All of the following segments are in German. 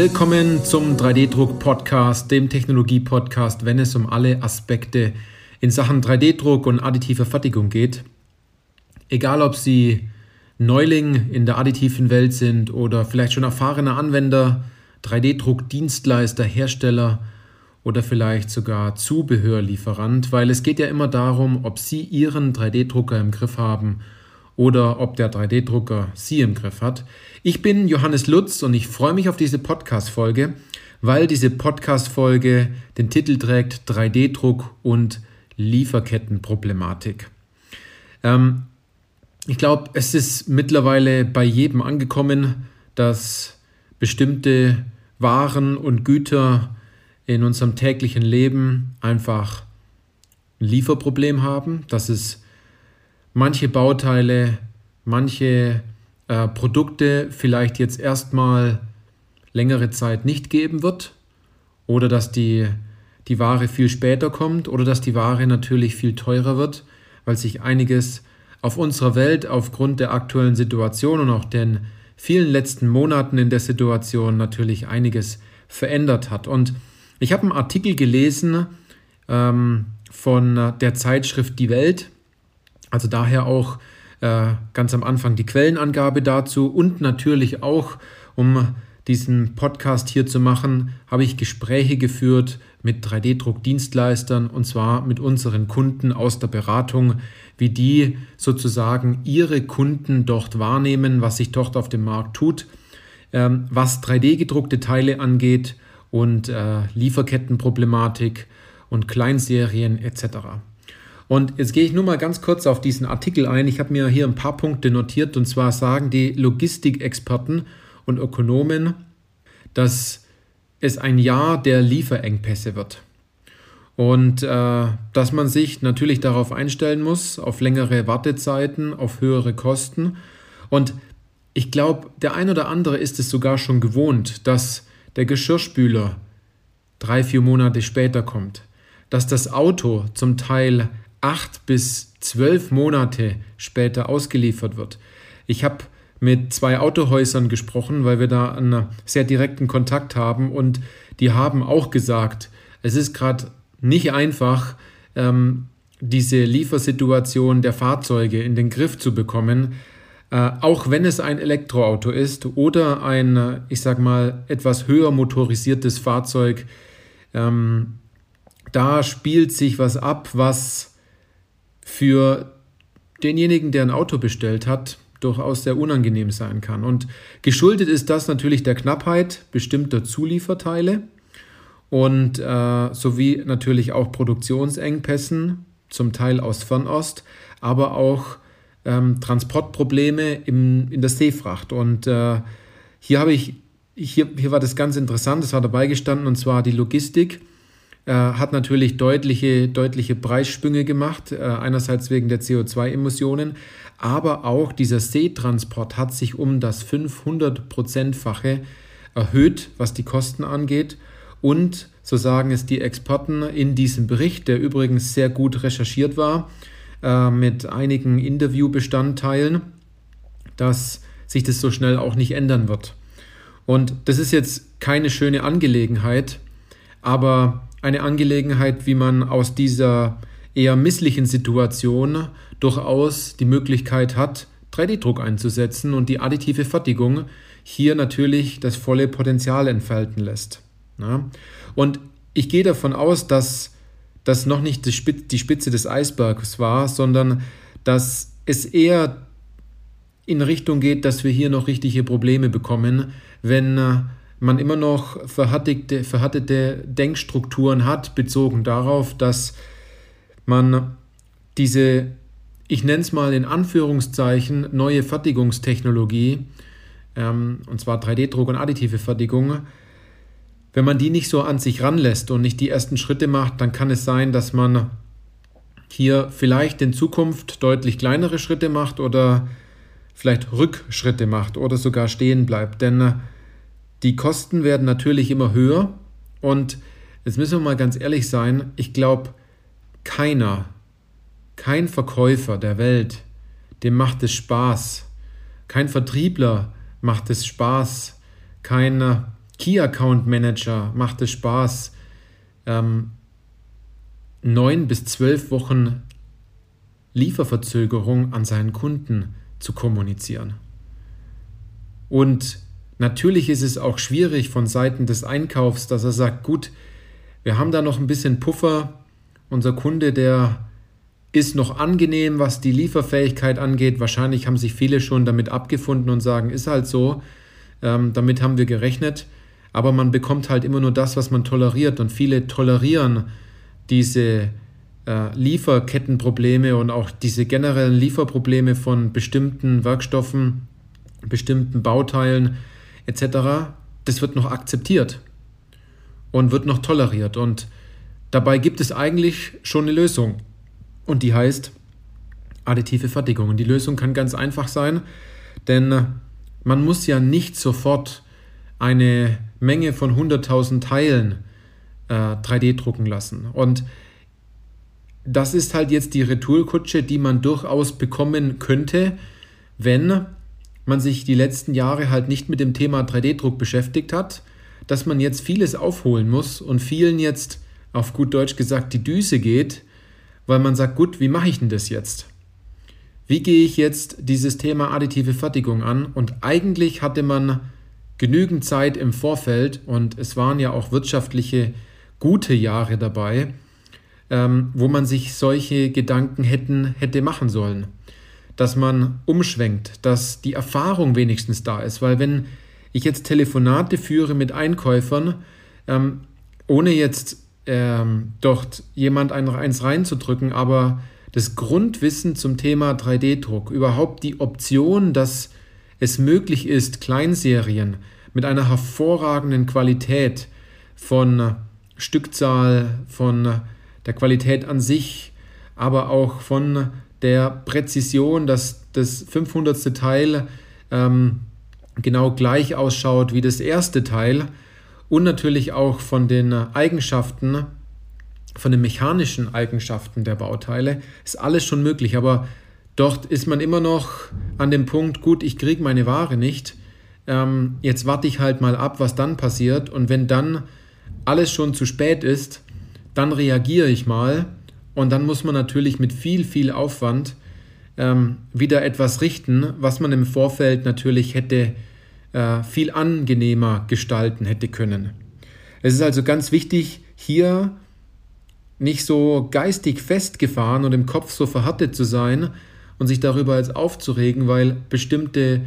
Willkommen zum 3D-Druck-Podcast, dem Technologie-Podcast, wenn es um alle Aspekte in Sachen 3D-Druck und additiver Fertigung geht. Egal, ob Sie Neuling in der additiven Welt sind oder vielleicht schon erfahrener Anwender, 3D-Druck-Dienstleister, Hersteller oder vielleicht sogar Zubehörlieferant, weil es geht ja immer darum, ob Sie Ihren 3D-Drucker im Griff haben oder ob der 3D-Drucker Sie im Griff hat. Ich bin Johannes Lutz und ich freue mich auf diese Podcast-Folge, weil diese Podcast-Folge den Titel trägt 3D-Druck und Lieferkettenproblematik. Ähm, ich glaube, es ist mittlerweile bei jedem angekommen, dass bestimmte Waren und Güter in unserem täglichen Leben einfach ein Lieferproblem haben, dass es manche Bauteile, manche äh, Produkte vielleicht jetzt erstmal längere Zeit nicht geben wird oder dass die, die Ware viel später kommt oder dass die Ware natürlich viel teurer wird, weil sich einiges auf unserer Welt aufgrund der aktuellen Situation und auch den vielen letzten Monaten in der Situation natürlich einiges verändert hat. Und ich habe einen Artikel gelesen ähm, von der Zeitschrift Die Welt, also daher auch äh, ganz am Anfang die Quellenangabe dazu und natürlich auch, um diesen Podcast hier zu machen, habe ich Gespräche geführt mit 3D-Druckdienstleistern und zwar mit unseren Kunden aus der Beratung, wie die sozusagen ihre Kunden dort wahrnehmen, was sich dort auf dem Markt tut, ähm, was 3D-gedruckte Teile angeht und äh, Lieferkettenproblematik und Kleinserien etc. Und jetzt gehe ich nur mal ganz kurz auf diesen Artikel ein. Ich habe mir hier ein paar Punkte notiert und zwar sagen die Logistikexperten und Ökonomen, dass es ein Jahr der Lieferengpässe wird. Und äh, dass man sich natürlich darauf einstellen muss, auf längere Wartezeiten, auf höhere Kosten. Und ich glaube, der ein oder andere ist es sogar schon gewohnt, dass der Geschirrspüler drei, vier Monate später kommt, dass das Auto zum Teil acht bis zwölf Monate später ausgeliefert wird. Ich habe mit zwei Autohäusern gesprochen, weil wir da einen sehr direkten Kontakt haben und die haben auch gesagt, es ist gerade nicht einfach, ähm, diese Liefersituation der Fahrzeuge in den Griff zu bekommen, äh, auch wenn es ein Elektroauto ist oder ein, ich sag mal, etwas höher motorisiertes Fahrzeug. Ähm, da spielt sich was ab, was für denjenigen, der ein Auto bestellt hat, durchaus sehr unangenehm sein kann. Und geschuldet ist das natürlich der Knappheit bestimmter Zulieferteile und äh, sowie natürlich auch Produktionsengpässen, zum Teil aus Fernost, aber auch ähm, Transportprobleme im, in der Seefracht. Und äh, hier habe ich, hier, hier war das ganz interessant, das war dabei gestanden, und zwar die Logistik äh, hat natürlich deutliche, deutliche Preissprünge gemacht, äh, einerseits wegen der CO2-Emissionen, aber auch dieser Seetransport hat sich um das 500-Prozentfache erhöht, was die Kosten angeht. Und, so sagen es die Experten in diesem Bericht, der übrigens sehr gut recherchiert war, äh, mit einigen Interviewbestandteilen, dass sich das so schnell auch nicht ändern wird. Und das ist jetzt keine schöne Angelegenheit, aber eine Angelegenheit, wie man aus dieser eher misslichen Situation durchaus die Möglichkeit hat, 3D-Druck einzusetzen und die additive Fertigung hier natürlich das volle Potenzial entfalten lässt. Ja? Und ich gehe davon aus, dass das noch nicht die Spitze des Eisbergs war, sondern dass es eher in Richtung geht, dass wir hier noch richtige Probleme bekommen, wenn äh, man immer noch verhärtete, verhärtete Denkstrukturen hat, bezogen darauf, dass man diese, ich nenne es mal in Anführungszeichen, neue Fertigungstechnologie, ähm, und zwar 3D-Druck und additive Fertigung, wenn man die nicht so an sich ranlässt und nicht die ersten Schritte macht, dann kann es sein, dass man hier vielleicht in Zukunft deutlich kleinere Schritte macht oder vielleicht Rückschritte macht oder sogar stehen bleibt. Denn die Kosten werden natürlich immer höher und jetzt müssen wir mal ganz ehrlich sein, ich glaube, keiner, kein Verkäufer der Welt, dem macht es Spaß, kein Vertriebler macht es Spaß, kein Key Account Manager macht es Spaß, ähm, neun bis zwölf Wochen Lieferverzögerung an seinen Kunden zu kommunizieren. Und natürlich ist es auch schwierig von Seiten des Einkaufs, dass er sagt, gut, wir haben da noch ein bisschen Puffer. Unser Kunde, der ist noch angenehm, was die Lieferfähigkeit angeht. Wahrscheinlich haben sich viele schon damit abgefunden und sagen, ist halt so. Ähm, damit haben wir gerechnet. Aber man bekommt halt immer nur das, was man toleriert. Und viele tolerieren diese äh, Lieferkettenprobleme und auch diese generellen Lieferprobleme von bestimmten Werkstoffen, bestimmten Bauteilen etc. Das wird noch akzeptiert und wird noch toleriert. Und dabei gibt es eigentlich schon eine Lösung. Und die heißt additive Fertigung. Und die Lösung kann ganz einfach sein, denn man muss ja nicht sofort eine Menge von 100.000 Teilen äh, 3D drucken lassen. Und das ist halt jetzt die Retourkutsche, die man durchaus bekommen könnte, wenn man sich die letzten Jahre halt nicht mit dem Thema 3D-Druck beschäftigt hat, dass man jetzt vieles aufholen muss und vielen jetzt auf gut Deutsch gesagt die Düse geht, weil man sagt, gut, wie mache ich denn das jetzt? Wie gehe ich jetzt dieses Thema additive Fertigung an? Und eigentlich hatte man genügend Zeit im Vorfeld und es waren ja auch wirtschaftliche gute Jahre dabei, ähm, wo man sich solche Gedanken hätten, hätte machen sollen. Dass man umschwenkt, dass die Erfahrung wenigstens da ist, weil wenn ich jetzt Telefonate führe mit Einkäufern, ähm, ohne jetzt ähm, dort jemand ein, eins reinzudrücken, aber das Grundwissen zum Thema 3D-Druck, überhaupt die Option, dass es möglich ist, Kleinserien mit einer hervorragenden Qualität von Stückzahl, von der Qualität an sich, aber auch von der Präzision, dass das 500. Teil ähm, genau gleich ausschaut wie das erste Teil, und natürlich auch von den Eigenschaften, von den mechanischen Eigenschaften der Bauteile, ist alles schon möglich. Aber dort ist man immer noch an dem Punkt, gut, ich kriege meine Ware nicht. Ähm, jetzt warte ich halt mal ab, was dann passiert. Und wenn dann alles schon zu spät ist, dann reagiere ich mal. Und dann muss man natürlich mit viel, viel Aufwand ähm, wieder etwas richten, was man im Vorfeld natürlich hätte äh, viel angenehmer gestalten hätte können. Es ist also ganz wichtig, hier nicht so geistig festgefahren und im Kopf so verhärtet zu sein und sich darüber jetzt aufzuregen, weil bestimmte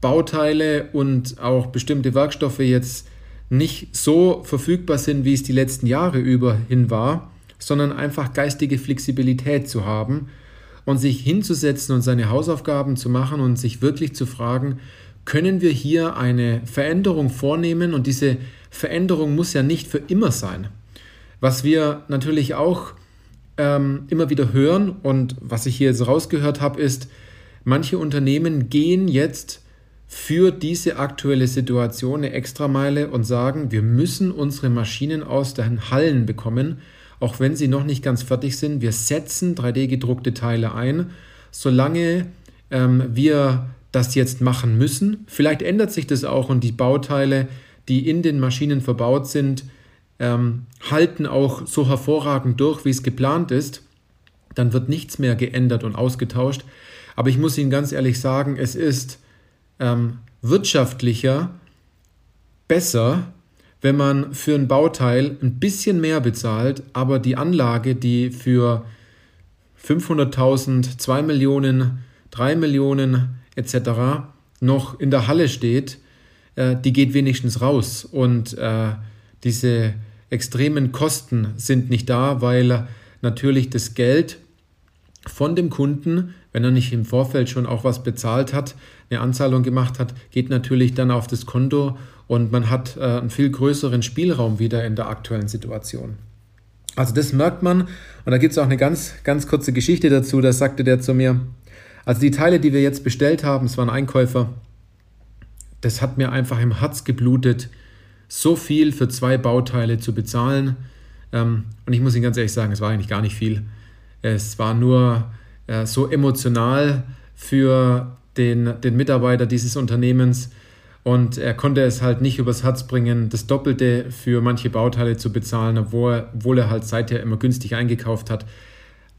Bauteile und auch bestimmte Werkstoffe jetzt nicht so verfügbar sind, wie es die letzten Jahre über hin war, sondern einfach geistige Flexibilität zu haben und sich hinzusetzen und seine Hausaufgaben zu machen und sich wirklich zu fragen, können wir hier eine Veränderung vornehmen und diese Veränderung muss ja nicht für immer sein. Was wir natürlich auch ähm, immer wieder hören und was ich hier jetzt rausgehört habe, ist, manche Unternehmen gehen jetzt für diese aktuelle Situation eine Extrameile und sagen, wir müssen unsere Maschinen aus den Hallen bekommen, auch wenn sie noch nicht ganz fertig sind. Wir setzen 3D-gedruckte Teile ein, solange ähm, wir das jetzt machen müssen. Vielleicht ändert sich das auch und die Bauteile, die in den Maschinen verbaut sind, ähm, halten auch so hervorragend durch, wie es geplant ist. Dann wird nichts mehr geändert und ausgetauscht. Aber ich muss Ihnen ganz ehrlich sagen, es ist ähm, wirtschaftlicher, besser, wenn man für ein Bauteil ein bisschen mehr bezahlt, aber die Anlage, die für 500.000, 2 Millionen, 3 Millionen etc. noch in der Halle steht, äh, die geht wenigstens raus. Und äh, diese extremen Kosten sind nicht da, weil natürlich das Geld von dem Kunden, wenn er nicht im Vorfeld schon auch was bezahlt hat, eine Anzahlung gemacht hat, geht natürlich dann auf das Konto und man hat äh, einen viel größeren Spielraum wieder in der aktuellen Situation. Also das merkt man und da gibt es auch eine ganz, ganz kurze Geschichte dazu, da sagte der zu mir, also die Teile, die wir jetzt bestellt haben, es waren Einkäufer, das hat mir einfach im Herz geblutet, so viel für zwei Bauteile zu bezahlen. Ähm, und ich muss Ihnen ganz ehrlich sagen, es war eigentlich gar nicht viel. Es war nur äh, so emotional für den, den Mitarbeiter dieses Unternehmens. Und er konnte es halt nicht übers Herz bringen, das Doppelte für manche Bauteile zu bezahlen, obwohl er, obwohl er halt seither immer günstig eingekauft hat.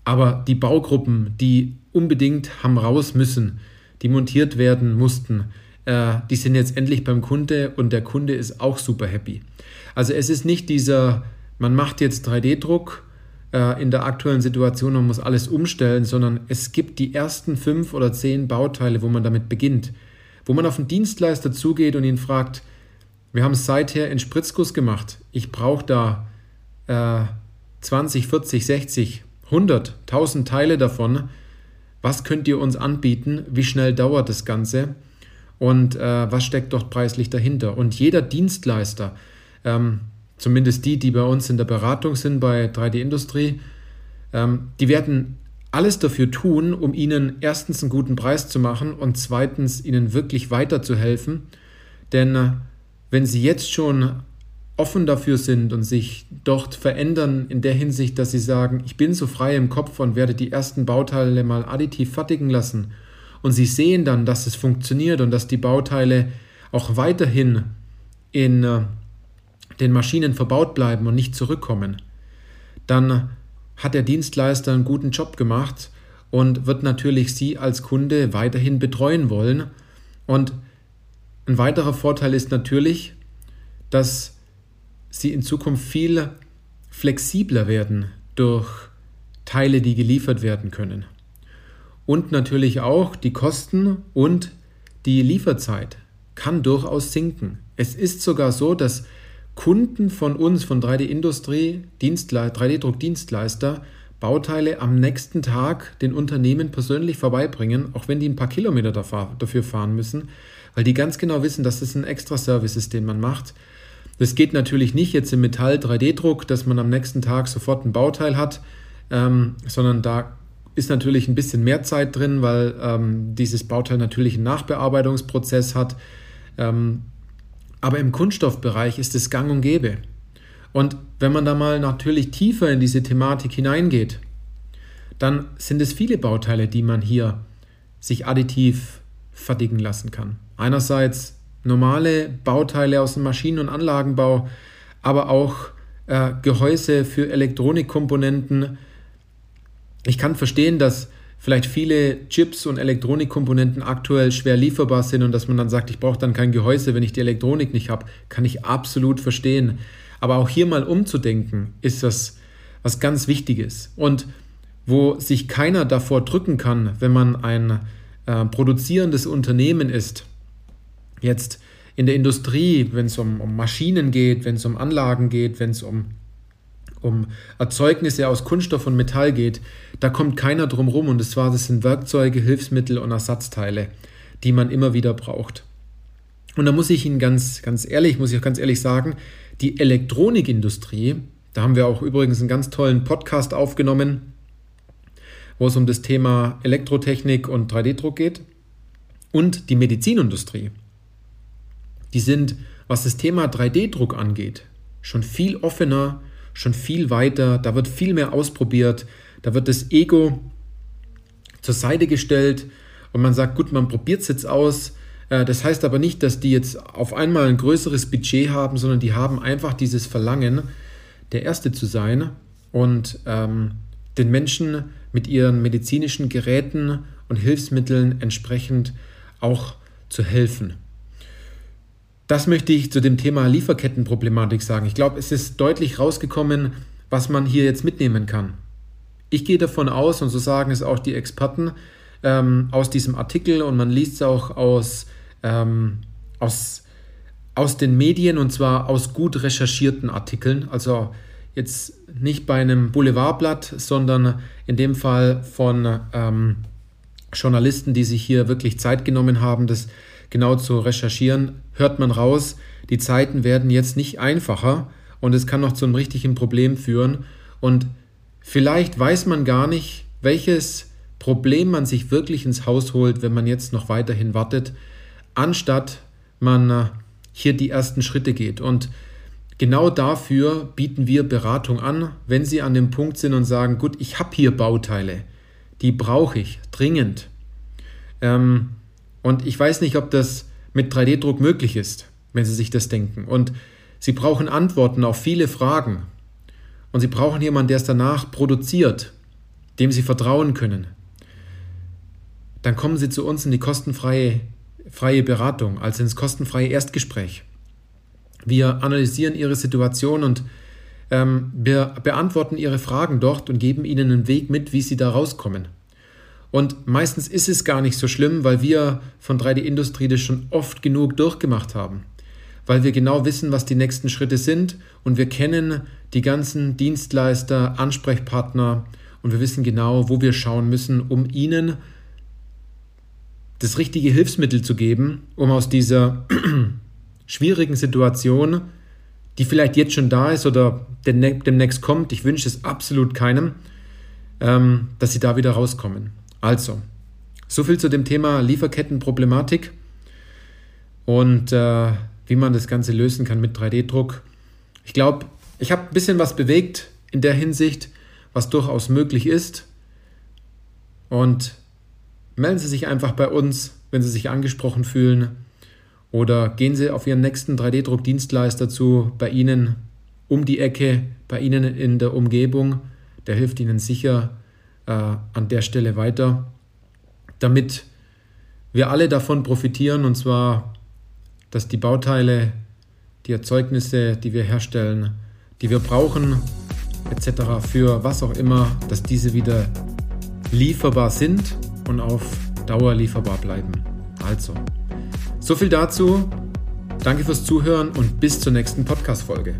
Aber die Baugruppen, die unbedingt haben raus müssen, die montiert werden mussten, äh, die sind jetzt endlich beim Kunde und der Kunde ist auch super happy. Also es ist nicht dieser, man macht jetzt 3D-Druck äh, in der aktuellen Situation und muss alles umstellen, sondern es gibt die ersten fünf oder zehn Bauteile, wo man damit beginnt. Wo man auf einen Dienstleister zugeht und ihn fragt, wir haben es seither in Spritzguss gemacht, ich brauche da äh, 20, 40, 60, 100, 1000 Teile davon, was könnt ihr uns anbieten, wie schnell dauert das Ganze? Und äh, was steckt dort preislich dahinter. Und jeder Dienstleister, ähm, zumindest die, die bei uns in der Beratung sind bei 3D-Industrie, ähm, die werden alles dafür tun, um ihnen erstens einen guten Preis zu machen und zweitens ihnen wirklich weiterzuhelfen. Denn äh, wenn sie jetzt schon offen dafür sind und sich dort verändern in der Hinsicht, dass sie sagen, ich bin so frei im Kopf und werde die ersten Bauteile mal additiv fertigen lassen und sie sehen dann, dass es funktioniert und dass die Bauteile auch weiterhin in äh, den Maschinen verbaut bleiben und nicht zurückkommen, dann hat der Dienstleister einen guten Job gemacht und wird natürlich Sie als Kunde weiterhin betreuen wollen. Und ein weiterer Vorteil ist natürlich, dass Sie in Zukunft viel flexibler werden durch Teile, die geliefert werden können. Und natürlich auch die Kosten und die Lieferzeit kann durchaus sinken. Es ist sogar so, dass Kunden von uns, von 3D-Industrie, 3D-Druck-Dienstleister, Bauteile am nächsten Tag den Unternehmen persönlich vorbeibringen, auch wenn die ein paar Kilometer dafür fahren müssen, weil die ganz genau wissen, dass das ein extra Service ist, den man macht. Das geht natürlich nicht jetzt im Metall 3D-Druck, dass man am nächsten Tag sofort ein Bauteil hat, ähm, sondern da ist natürlich ein bisschen mehr Zeit drin, weil ähm, dieses Bauteil natürlich einen Nachbearbeitungsprozess hat. Ähm, aber im Kunststoffbereich ist es gang und gäbe. Und wenn man da mal natürlich tiefer in diese Thematik hineingeht, dann sind es viele Bauteile, die man hier sich additiv fertigen lassen kann. Einerseits normale Bauteile aus dem Maschinen- und Anlagenbau, aber auch äh, Gehäuse für Elektronikkomponenten. Ich kann verstehen, dass vielleicht viele Chips und Elektronikkomponenten aktuell schwer lieferbar sind und dass man dann sagt, ich brauche dann kein Gehäuse, wenn ich die Elektronik nicht habe, kann ich absolut verstehen. Aber auch hier mal umzudenken, ist das was ganz Wichtiges. Und wo sich keiner davor drücken kann, wenn man ein äh, produzierendes Unternehmen ist, jetzt in der Industrie, wenn es um, um Maschinen geht, wenn es um Anlagen geht, wenn es um um Erzeugnisse aus Kunststoff und Metall geht, da kommt keiner drum rum und zwar das sind Werkzeuge, Hilfsmittel und Ersatzteile, die man immer wieder braucht. Und da muss ich Ihnen ganz, ganz ehrlich, muss ich auch ganz ehrlich sagen, die Elektronikindustrie, da haben wir auch übrigens einen ganz tollen Podcast aufgenommen, wo es um das Thema Elektrotechnik und 3D-Druck geht, und die Medizinindustrie. Die sind, was das Thema 3D-Druck angeht, schon viel offener, schon viel weiter, da wird viel mehr ausprobiert, da wird das Ego zur Seite gestellt und man sagt, gut, man probiert es jetzt aus. Äh, das heißt aber nicht, dass die jetzt auf einmal ein größeres Budget haben, sondern die haben einfach dieses Verlangen, der Erste zu sein und ähm, den Menschen mit ihren medizinischen Geräten und Hilfsmitteln entsprechend auch zu helfen. Das möchte ich zu dem Thema Lieferkettenproblematik sagen. Ich glaube, es ist deutlich rausgekommen, was man hier jetzt mitnehmen kann. Ich gehe davon aus, und so sagen es auch die Experten ähm, aus diesem Artikel, und man liest es auch aus, ähm, aus, aus den Medien, und zwar aus gut recherchierten Artikeln. Also jetzt nicht bei einem Boulevardblatt, sondern in dem Fall von ähm, Journalisten, die sich hier wirklich Zeit genommen haben, das genau zu recherchieren, hört man raus, die Zeiten werden jetzt nicht einfacher und es kann noch zu einem richtigen Problem führen. Und vielleicht weiß man gar nicht, welches Problem man sich wirklich ins Haus holt, wenn man jetzt noch weiterhin wartet, anstatt man äh, hier die ersten Schritte geht. Und genau dafür bieten wir Beratung an, wenn Sie an dem Punkt sind und sagen, gut, ich habe hier Bauteile, die brauche ich dringend. Ähm, und ich weiß nicht, ob das mit 3D-Druck möglich ist, wenn Sie sich das denken. Und Sie brauchen Antworten auf viele Fragen. Und Sie brauchen jemanden, der es danach produziert, dem Sie vertrauen können. Dann kommen Sie zu uns in die kostenfreie freie Beratung, also ins kostenfreie Erstgespräch. Wir analysieren Ihre Situation und ähm, wir beantworten Ihre Fragen dort und geben Ihnen einen Weg mit, wie Sie da rauskommen. Und meistens ist es gar nicht so schlimm, weil wir von 3D-Industrie das schon oft genug durchgemacht haben. Weil wir genau wissen, was die nächsten Schritte sind und wir kennen die ganzen Dienstleister, Ansprechpartner und wir wissen genau, wo wir schauen müssen, um Ihnen das richtige Hilfsmittel zu geben, um aus dieser schwierigen Situation, die vielleicht jetzt schon da ist oder demnächst kommt, ich wünsche es absolut keinem, ähm, dass sie da wieder rauskommen. Also, so viel zu dem Thema Lieferkettenproblematik und äh, wie man das Ganze lösen kann mit 3D-Druck. Ich glaube, ich habe ein bisschen was bewegt in der Hinsicht, was durchaus möglich ist. Und melden Sie sich einfach bei uns, wenn Sie sich angesprochen fühlen. Oder gehen Sie auf Ihren nächsten 3D-Druckdienstleister zu, bei Ihnen um die Ecke, bei Ihnen in der Umgebung. Der hilft Ihnen sicher äh, an der Stelle weiter, damit wir alle davon profitieren und zwar, dass die Bauteile, die Erzeugnisse, die wir herstellen, die wir brauchen, etc. für was auch immer, dass diese wieder lieferbar sind und auf Dauer lieferbar bleiben. Also, so viel dazu. Danke fürs Zuhören und bis zur nächsten Podcast-Folge.